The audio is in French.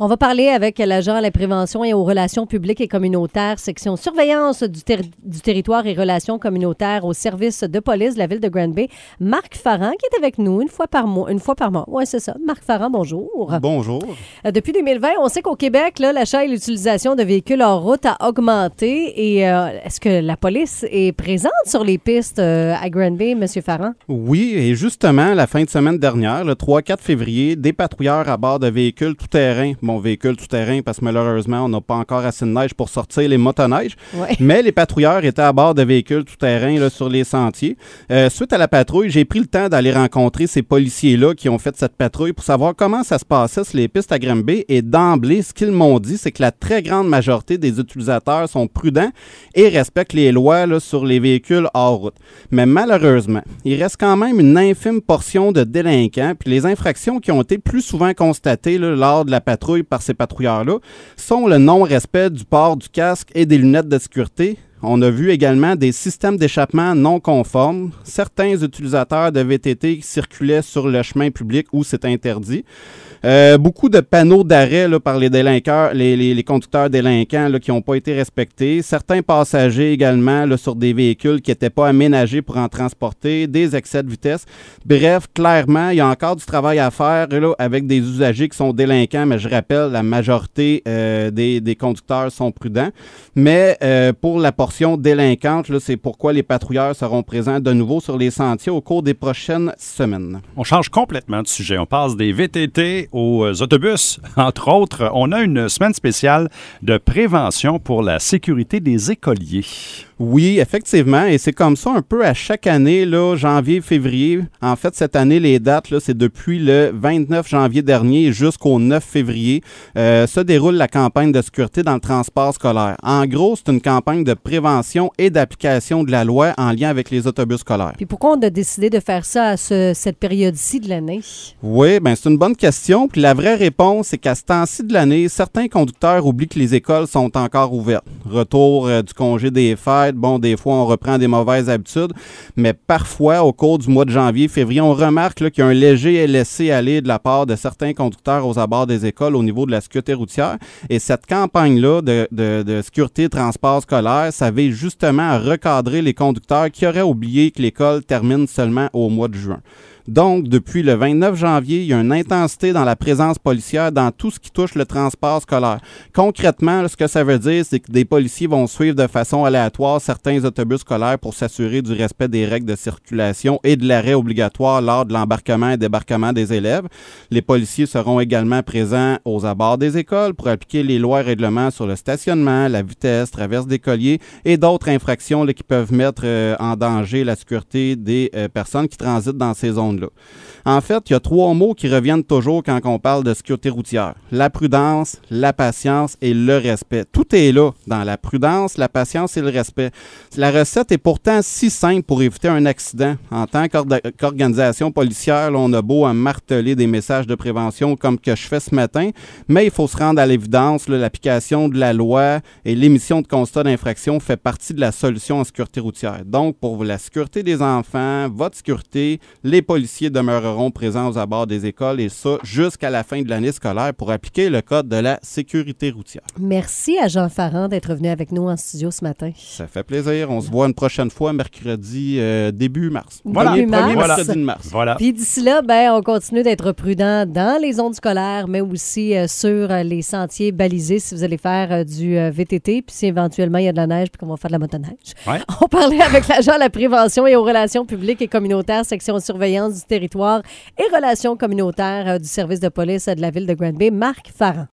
On va parler avec l'agent à la prévention et aux relations publiques et communautaires, section surveillance du, du territoire et relations communautaires au service de police de la ville de Granby, Marc Farran, qui est avec nous une fois par mois. Une fois par mois. Oui, c'est ça. Marc Farran, bonjour. Bonjour. Euh, depuis 2020, on sait qu'au Québec, l'achat et l'utilisation de véhicules hors route a augmenté. Et euh, est-ce que la police est présente sur les pistes euh, à Granby, M. Farran? Oui, et justement, la fin de semaine dernière, le 3-4 février, des patrouilleurs à bord de véhicules tout-terrain mon véhicule tout-terrain parce que malheureusement, on n'a pas encore assez de neige pour sortir les motoneiges. Mais les patrouilleurs étaient à bord de véhicules tout-terrain sur les sentiers. Euh, suite à la patrouille, j'ai pris le temps d'aller rencontrer ces policiers-là qui ont fait cette patrouille pour savoir comment ça se passait sur les pistes à Granby. Et d'emblée, ce qu'ils m'ont dit, c'est que la très grande majorité des utilisateurs sont prudents et respectent les lois là, sur les véhicules hors route. Mais malheureusement, il reste quand même une infime portion de délinquants. Puis les infractions qui ont été plus souvent constatées lors de la patrouille par ces patrouilleurs-là sont le non-respect du port du casque et des lunettes de sécurité. On a vu également des systèmes d'échappement non conformes. Certains utilisateurs de VTT circulaient sur le chemin public où c'est interdit. Euh, beaucoup de panneaux d'arrêt par les délinquants, les, conducteurs délinquants qui n'ont pas été respectés. Certains passagers également sur des véhicules qui n'étaient pas aménagés pour en transporter, des excès de vitesse. Bref, clairement, il y a encore du travail à faire là, avec des usagers qui sont délinquants, mais je rappelle, la majorité euh, des, conducteurs sont prudents. Mais euh, pour la portion c'est pourquoi les patrouilleurs seront présents de nouveau sur les sentiers au cours des prochaines semaines. On change complètement de sujet. On passe des VTT aux euh, autobus. Entre autres, on a une semaine spéciale de prévention pour la sécurité des écoliers. Oui, effectivement, et c'est comme ça un peu à chaque année, là, janvier, février. En fait, cette année, les dates, là, c'est depuis le 29 janvier dernier jusqu'au 9 février, euh, se déroule la campagne de sécurité dans le transport scolaire. En gros, c'est une campagne de prévention et d'application de la loi en lien avec les autobus scolaires. Puis pourquoi on a décidé de faire ça à cette période-ci de l'année? Oui, bien, c'est une bonne question. Puis la vraie réponse, c'est qu'à ce temps-ci de l'année, certains conducteurs oublient que les écoles sont encore ouvertes. Retour euh, du congé des fêtes, Bon, des fois, on reprend des mauvaises habitudes, mais parfois, au cours du mois de janvier, février, on remarque qu'il y a un léger laisser-aller de la part de certains conducteurs aux abords des écoles au niveau de la sécurité routière. Et cette campagne-là de, de, sécurité transport scolaire, ça vise justement à recadrer les conducteurs qui auraient oublié que l'école termine seulement au mois de juin. Donc, depuis le 29 janvier, il y a une intensité dans la présence policière dans tout ce qui touche le transport scolaire. Concrètement, ce que ça veut dire, c'est que des policiers vont suivre de façon aléatoire certains autobus scolaires pour s'assurer du respect des règles de circulation et de l'arrêt obligatoire lors de l'embarquement et débarquement des élèves. Les policiers seront également présents aux abords des écoles pour appliquer les lois et règlements sur le stationnement, la vitesse, traverse des colliers et d'autres infractions qui peuvent mettre euh, en danger la sécurité des euh, personnes qui transitent dans ces zones en fait, il y a trois mots qui reviennent toujours quand on parle de sécurité routière. La prudence, la patience et le respect. Tout est là dans la prudence, la patience et le respect. La recette est pourtant si simple pour éviter un accident. En tant qu'organisation policière, on a beau à marteler des messages de prévention comme que je fais ce matin, mais il faut se rendre à l'évidence, l'application de la loi et l'émission de constat d'infraction fait partie de la solution en sécurité routière. Donc, pour la sécurité des enfants, votre sécurité, les policiers demeureront présents aux abords des écoles et ça jusqu'à la fin de l'année scolaire pour appliquer le code de la sécurité routière. Merci à Jean Farand d'être venu avec nous en studio ce matin. Ça fait plaisir. On se voit une prochaine fois mercredi euh, début mars. Voilà, début mars. mercredi de mars. Voilà. Puis d'ici là, ben, on continue d'être prudent dans les zones scolaires, mais aussi euh, sur euh, les sentiers balisés si vous allez faire du VTT, puis si éventuellement il y a de la neige puis qu'on va faire de la motoneige. On parlait avec l'agent de la prévention et aux relations publiques et communautaires, section surveillance du territoire et relations communautaires euh, du service de police de la ville de Granby, Marc Farran.